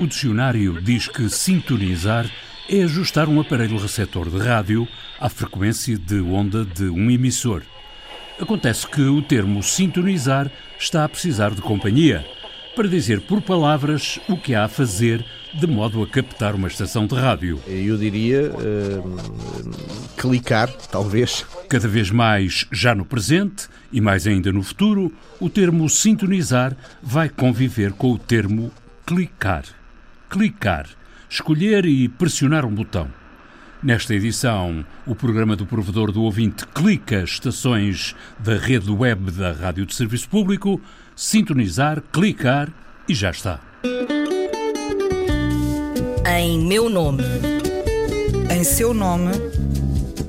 O dicionário diz que sintonizar é ajustar um aparelho receptor de rádio à frequência de onda de um emissor. Acontece que o termo sintonizar está a precisar de companhia para dizer por palavras o que há a fazer de modo a captar uma estação de rádio. Eu diria uh, clicar, talvez. Cada vez mais, já no presente e mais ainda no futuro, o termo sintonizar vai conviver com o termo clicar. Clicar, escolher e pressionar um botão. Nesta edição, o programa do provedor do ouvinte clica estações da rede web da Rádio de Serviço Público, sintonizar, clicar e já está. Em meu nome. Em seu nome.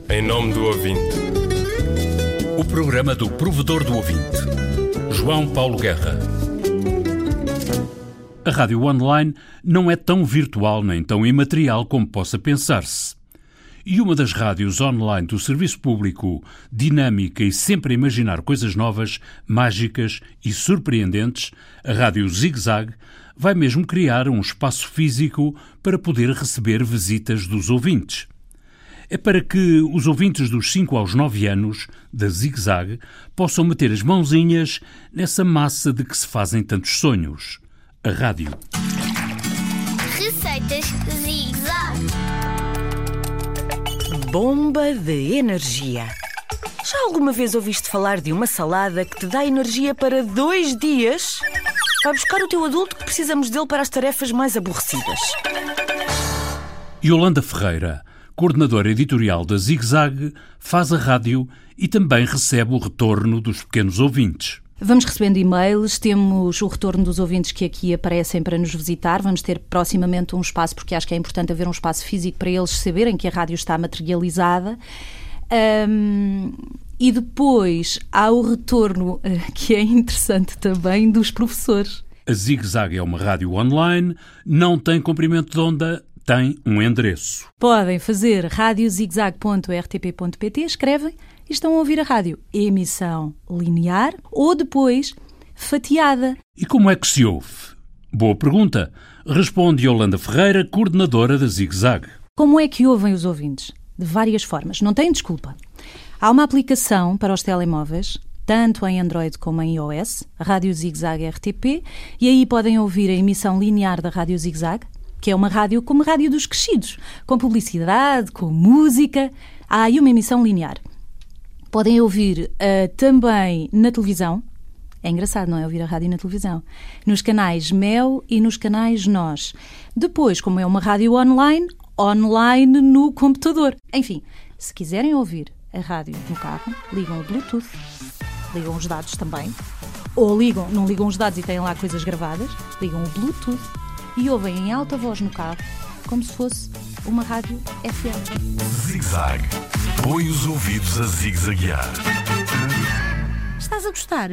Em nome do ouvinte. O programa do provedor do ouvinte. João Paulo Guerra. A rádio online não é tão virtual nem tão imaterial como possa pensar-se. E uma das rádios online do serviço público, dinâmica e sempre a imaginar coisas novas, mágicas e surpreendentes, a Rádio Zig Zag, vai mesmo criar um espaço físico para poder receber visitas dos ouvintes. É para que os ouvintes dos 5 aos 9 anos da Zig Zag possam meter as mãozinhas nessa massa de que se fazem tantos sonhos. A rádio. Receitas Zig Zag. Bomba de energia. Já alguma vez ouviste falar de uma salada que te dá energia para dois dias? Vai buscar o teu adulto que precisamos dele para as tarefas mais aborrecidas. Yolanda Ferreira, coordenadora editorial da Zig Zag, faz a rádio e também recebe o retorno dos pequenos ouvintes. Vamos recebendo e-mails, temos o retorno dos ouvintes que aqui aparecem para nos visitar. Vamos ter proximamente um espaço, porque acho que é importante haver um espaço físico para eles saberem que a rádio está materializada. Um, e depois há o retorno, eh, que é interessante também, dos professores. A Zig Zag é uma rádio online, não tem comprimento de onda, tem um endereço. Podem fazer radiozigzag.rtp.pt, escrevem e estão a ouvir a rádio. Emissão linear ou depois fatiada. E como é que se ouve? Boa pergunta. Responde Yolanda Ferreira, coordenadora da Zig Zag. Como é que ouvem os ouvintes? De várias formas. Não têm desculpa. Há uma aplicação para os telemóveis, tanto em Android como em iOS, a Rádio ZigZag RTP, e aí podem ouvir a emissão linear da Rádio ZigZag, que é uma rádio como a rádio dos crescidos, com publicidade, com música. Há aí uma emissão linear. Podem ouvir uh, também na televisão. É engraçado, não é? Ouvir a rádio na televisão. Nos canais Mel e nos canais Nós. Depois, como é uma rádio online, online no computador. Enfim, se quiserem ouvir a rádio no carro, ligam o Bluetooth, ligam os dados também, ou ligam, não ligam os dados e têm lá coisas gravadas, ligam o Bluetooth e ouvem em alta voz no carro, como se fosse uma rádio FM. Zig Zag. Põe os ouvidos a zigue-zaguear. Estás a gostar?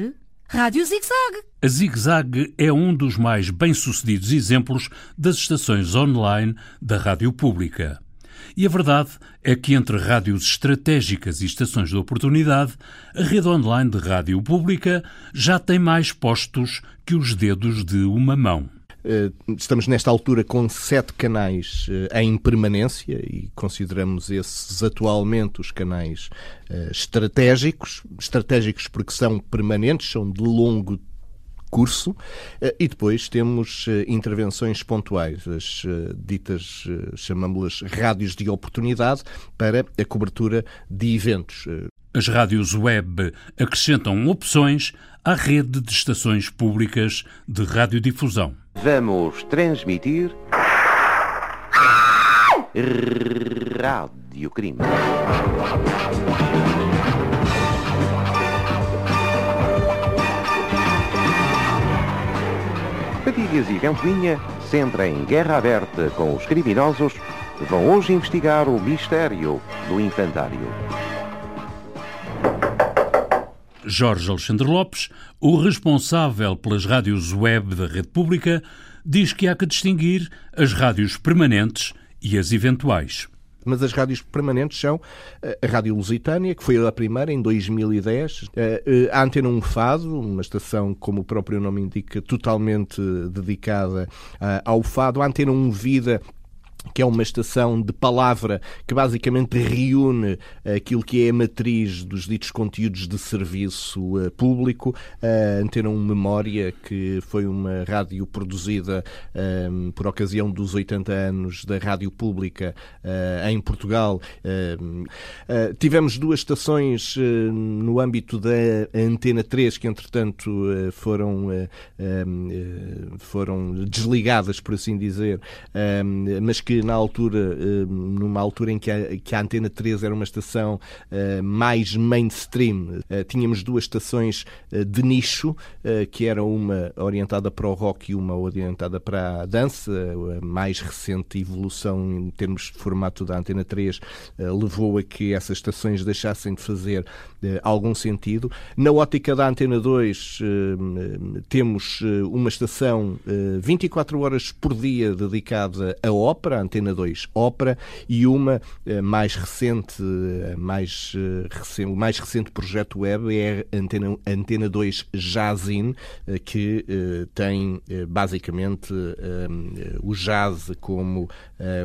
Rádio Zig Zag. A Zig Zag é um dos mais bem-sucedidos exemplos das estações online da rádio pública. E a verdade é que entre rádios estratégicas e estações de oportunidade, a rede online de rádio pública já tem mais postos que os dedos de uma mão. Eh, estamos nesta altura com sete canais eh, em permanência e consideramos esses atualmente os canais eh, estratégicos. Estratégicos porque são permanentes, são de longo curso e depois temos intervenções pontuais, as ditas, chamamos-las rádios de oportunidade, para a cobertura de eventos. As rádios web acrescentam opções à rede de estações públicas de radiodifusão. Vamos transmitir. Rádio Crime. Patilhas e Ventoinha, sempre em guerra aberta com os criminosos, vão hoje investigar o mistério do infantário. Jorge Alexandre Lopes, o responsável pelas rádios web da rede pública, diz que há que distinguir as rádios permanentes e as eventuais. Mas as rádios permanentes são a Rádio Lusitânia, que foi a primeira em 2010, a Antena 1 Fado, uma estação, como o próprio nome indica, totalmente dedicada ao fado, a Antena 1 Vida, que é uma estação de palavra que basicamente reúne aquilo que é a matriz dos ditos conteúdos de serviço uh, público. A uh, Antena 1 Memória, que foi uma rádio produzida por ocasião dos 80 anos da rádio pública em Portugal. tivemos duas estações no âmbito da Antena 3, que entretanto foram, foram desligadas, por assim dizer, mas que na altura, eh, numa altura em que a, que a Antena 3 era uma estação eh, mais mainstream, eh, tínhamos duas estações de nicho, que era uma orientada para o rock e uma orientada para a dança. A mais recente evolução em termos de formato da Antena 3 levou a que essas estações deixassem de fazer algum sentido. Na ótica da Antena 2, temos uma estação 24 horas por dia dedicada à ópera, Antena 2 Ópera, e uma eh, mais recente, eh, mais, eh, recente, o mais recente projeto web é a Antena, Antena 2 Jazzin, que tem basicamente o jazz como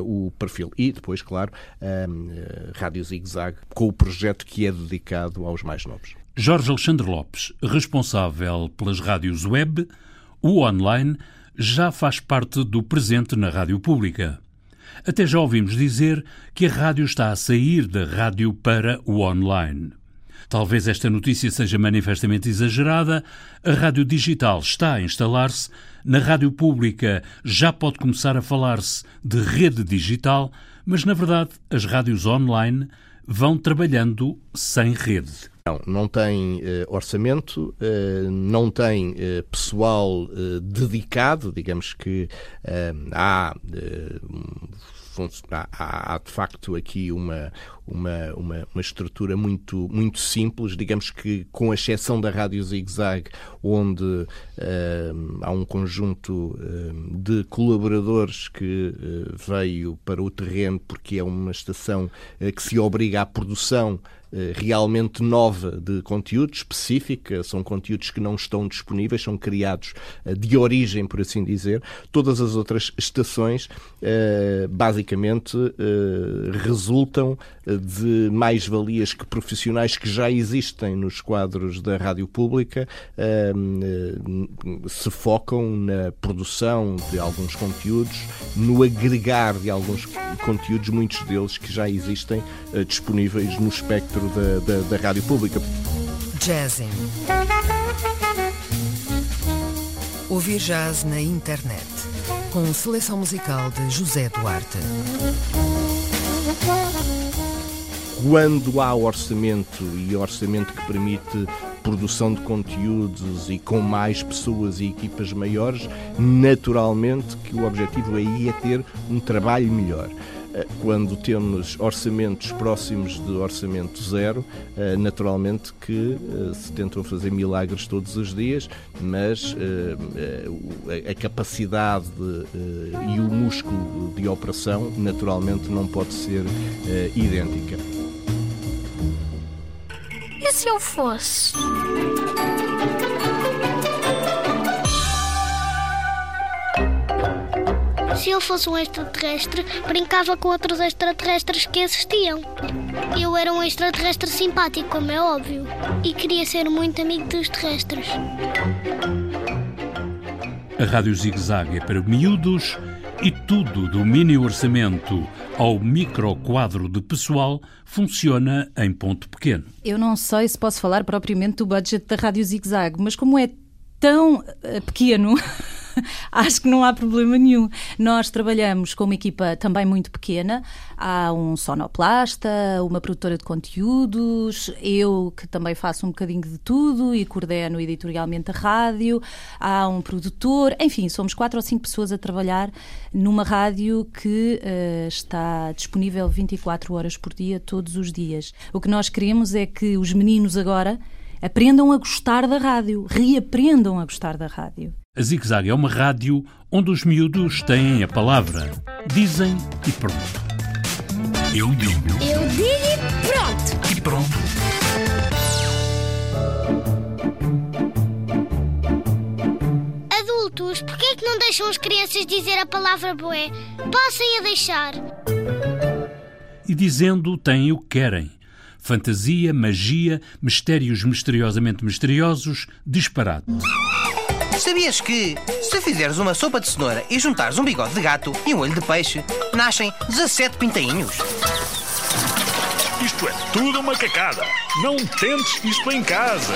o perfil. E depois, claro, a Rádio Zig Zag, com o projeto que é dedicado aos mais novos. Jorge Alexandre Lopes, responsável pelas rádios web, o online, já faz parte do presente na rádio pública. Até já ouvimos dizer que a rádio está a sair da rádio para o online. Talvez esta notícia seja manifestamente exagerada. A rádio digital está a instalar-se. Na rádio pública já pode começar a falar-se de rede digital, mas na verdade as rádios online vão trabalhando sem rede. Não, não tem uh, orçamento, uh, não tem uh, pessoal dedicado, digamos que há há, há, de facto aqui uma, uma, uma, uma, estrutura muito, muito simples, digamos que com exceção da Rádio Zig Zag, onde uh, há um conjunto uh, de colaboradores que uh, veio para o terreno porque é uma estação que se obriga à produção eh, realmente nova de conteúdo específica, são conteúdos que não estão disponíveis, são criados eh, de origem, por assim dizer. Todas as outras estações, eh, basicamente, resultam de mais-valias que profissionais que já existem nos quadros da rádio pública se focam na produção de alguns conteúdos, no agregar de alguns conteúdos, muitos deles que já existem disponíveis no espectro da, da, da rádio pública. Jazzing. Ouvir jazz na internet. Com seleção musical de José Duarte. Quando há orçamento e orçamento que permite produção de conteúdos e com mais pessoas e equipas maiores, naturalmente que o objetivo aí é ter um trabalho melhor. Eh, quando temos orçamentos próximos de orçamento zero, eh, naturalmente que eh, se tentam fazer milagres todos os dias, mas a capacidade e o músculo de operação naturalmente não pode ser idêntica. E se eu fosse? Se eu fosse um extraterrestre, brincava com outros extraterrestres que existiam. Eu era um extraterrestre simpático, como é óbvio, e queria ser muito amigo dos terrestres. A Rádio Zig Zag é para miúdos e tudo do mini orçamento ao micro quadro de pessoal funciona em ponto pequeno. Eu não sei se posso falar propriamente do budget da Rádio Zig Zag, mas como é tão uh, pequeno. acho que não há problema nenhum. Nós trabalhamos com uma equipa também muito pequena. Há um sonoplasta, uma produtora de conteúdos, eu que também faço um bocadinho de tudo e coordeno editorialmente a rádio. Há um produtor, enfim, somos quatro ou cinco pessoas a trabalhar numa rádio que uh, está disponível 24 horas por dia, todos os dias. O que nós queremos é que os meninos agora aprendam a gostar da rádio, reaprendam a gostar da rádio. A Zig Zag é uma rádio onde os miúdos têm a palavra, dizem e perguntam. Eu digo Eu digo e pronto. e pronto. Adultos, porquê é que não deixam as crianças dizer a palavra boé? Passem a deixar. E dizendo têm o que querem. Fantasia, magia, mistérios misteriosamente misteriosos, disparate. Sabias que, se fizeres uma sopa de cenoura e juntares um bigode de gato e um olho de peixe, nascem 17 pintainhos? Isto é tudo uma cacada. Não tentes isto em casa.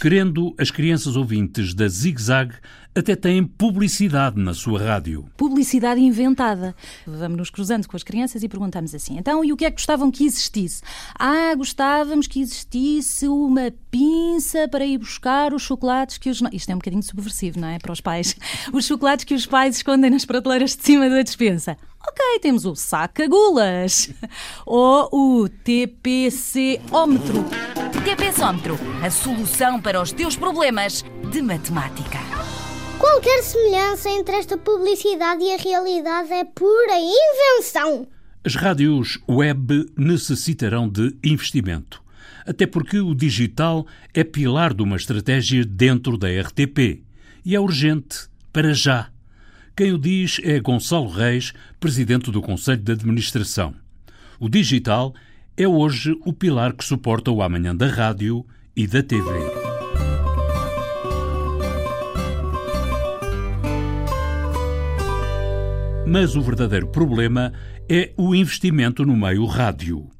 Querendo, as crianças ouvintes da Zig Zag até têm publicidade na sua rádio. Publicidade inventada. Vamos nos cruzando com as crianças e perguntamos assim: então, e o que é que gostavam que existisse? Ah, gostávamos que existisse uma pinça para ir buscar os chocolates que os. Isto é um bocadinho subversivo, não é? Para os pais. Os chocolates que os pais escondem nas prateleiras de cima da despensa. Ok, temos o saca-gulas. Ou o TPC-ómetro. TPSómetro, a solução para os teus problemas de matemática. Qualquer semelhança entre esta publicidade e a realidade é pura invenção. As rádios web necessitarão de investimento. Até porque o digital é pilar de uma estratégia dentro da RTP. E é urgente, para já. Quem o diz é Gonçalo Reis, presidente do Conselho de Administração. O digital é hoje o pilar que suporta o amanhã da rádio e da TV. Mas o verdadeiro problema é o investimento no meio rádio.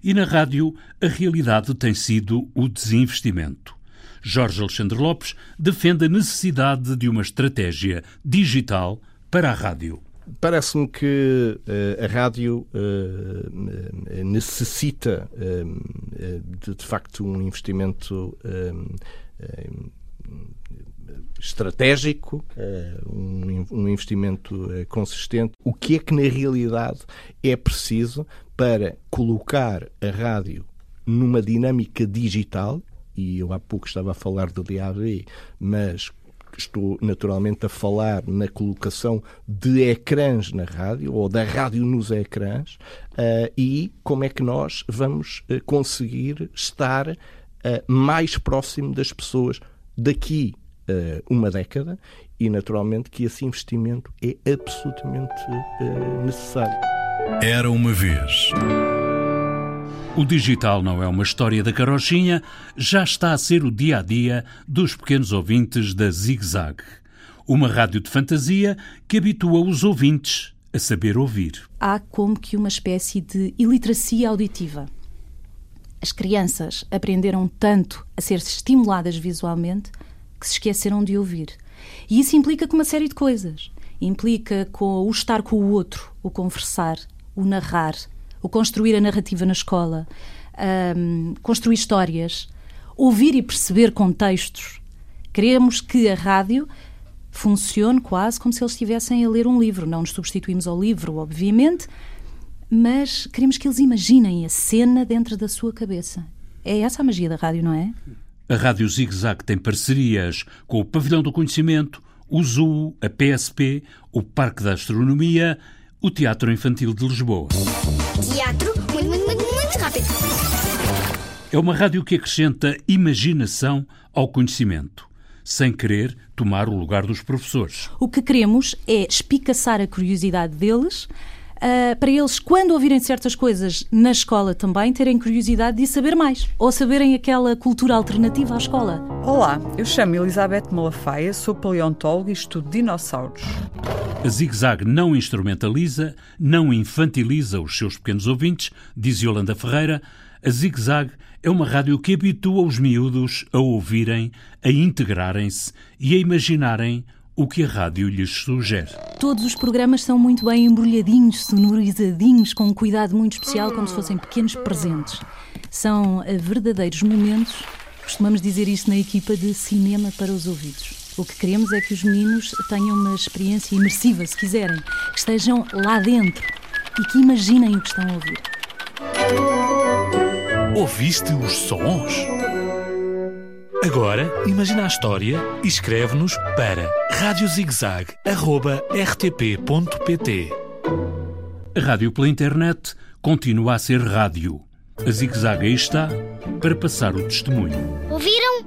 E na rádio, a realidade tem sido o desinvestimento. Jorge Alexandre Lopes defende a necessidade de uma estratégia digital para a rádio. Parece-me que eh, a rádio eh, necessita eh, de, de facto um investimento estratégico, eh, um, investimento eh, consistente. O que é que na realidade é preciso para colocar a rádio numa dinâmica digital? E eu há pouco estava a falar de DAB, mas estou naturalmente a falar na colocação de ecrãs na rádio ou da rádio nos ecrãs eh, e como é que nós vamos conseguir estar mais próximo das pessoas daqui eh, uma década e naturalmente que esse investimento é absolutamente eh, necessário. Era uma vez. O digital não é uma história da carochinha, já está a ser o dia a dia dos pequenos ouvintes da Zig Zag. Uma rádio de fantasia que habitua os ouvintes a saber ouvir. há como que uma espécie de iliteracia auditiva. As crianças aprenderam tanto a ser estimuladas visualmente que se esqueceram de ouvir. E isso implica com uma série de coisas. Implica com o estar com o outro, o conversar, o narrar, o construir a narrativa na escola, ahm, construir histórias, ouvir e perceber contextos. Queremos que a rádio funcione quase como se eles estivessem a ler um livro. Não nos substituímos ao livro, obviamente, mas queremos que eles imaginem a cena dentro da sua cabeça. É essa a magia da rádio, não é? A Rádio Zig Zag tem parcerias com o Pavilhão do Conhecimento, o ZU, a PSP, o Parque da Astronomia, o Teatro Infantil de Lisboa. Teatro muito, muito, muito, muito rápido. É uma rádio que acrescenta imaginação ao conhecimento, sem querer tomar o lugar dos professores. O que queremos é espicaçar a curiosidade deles, ah, para eles, quando ouvirem certas coisas na escola também, terem curiosidade de saber mais, ou saberem aquela cultura alternativa à escola. Olá, eu chamo Elizabeth Malafaia, sou paleontóloga e estudo dinossauros. A Zig Zag não instrumentaliza, não infantiliza os seus pequenos ouvintes, diz Yolanda Ferreira. A Zig Zag é uma rádio que habitua os miúdos a ouvirem, a integrarem-se e a imaginarem o que a rádio lhes sugere. Todos os programas são muito bem embrulhadinhos, sonorizadinhos, com um cuidado muito especial, como se fossem pequenos presentes. São eh, verdadeiros momentos, costumamos dizer isto na equipa de cinema para os ouvidos. O que queremos é que os meninos tenham uma experiência imersiva, se quiserem, que estejam lá dentro e que imaginem o que estão a ouvir. Ouviste os sons? Agora, imagina a história e escreve-nos para radiozigzag.rtp.pt A rádio pela internet continua a ser rádio. A ZigZag aí está para passar o testemunho. Ouviram?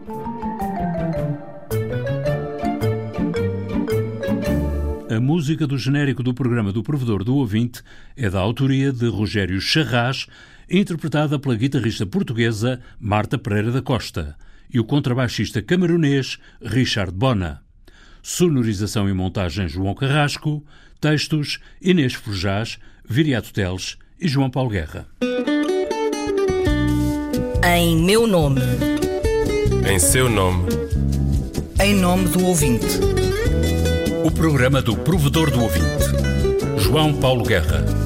A música do genérico do programa do Provedor do Ouvinte é da autoria de Rogério Charras, interpretada pela guitarrista portuguesa Marta Pereira da Costa e o contrabaixista camerunês Richard Bona. Sonorização e montagem João Carrasco, textos Inês Forjás, Viriato Teles e João Paulo Guerra. Em meu nome. Em seu nome. Em nome do ouvinte. O programa do Provedor do Ouvinte. João Paulo Guerra.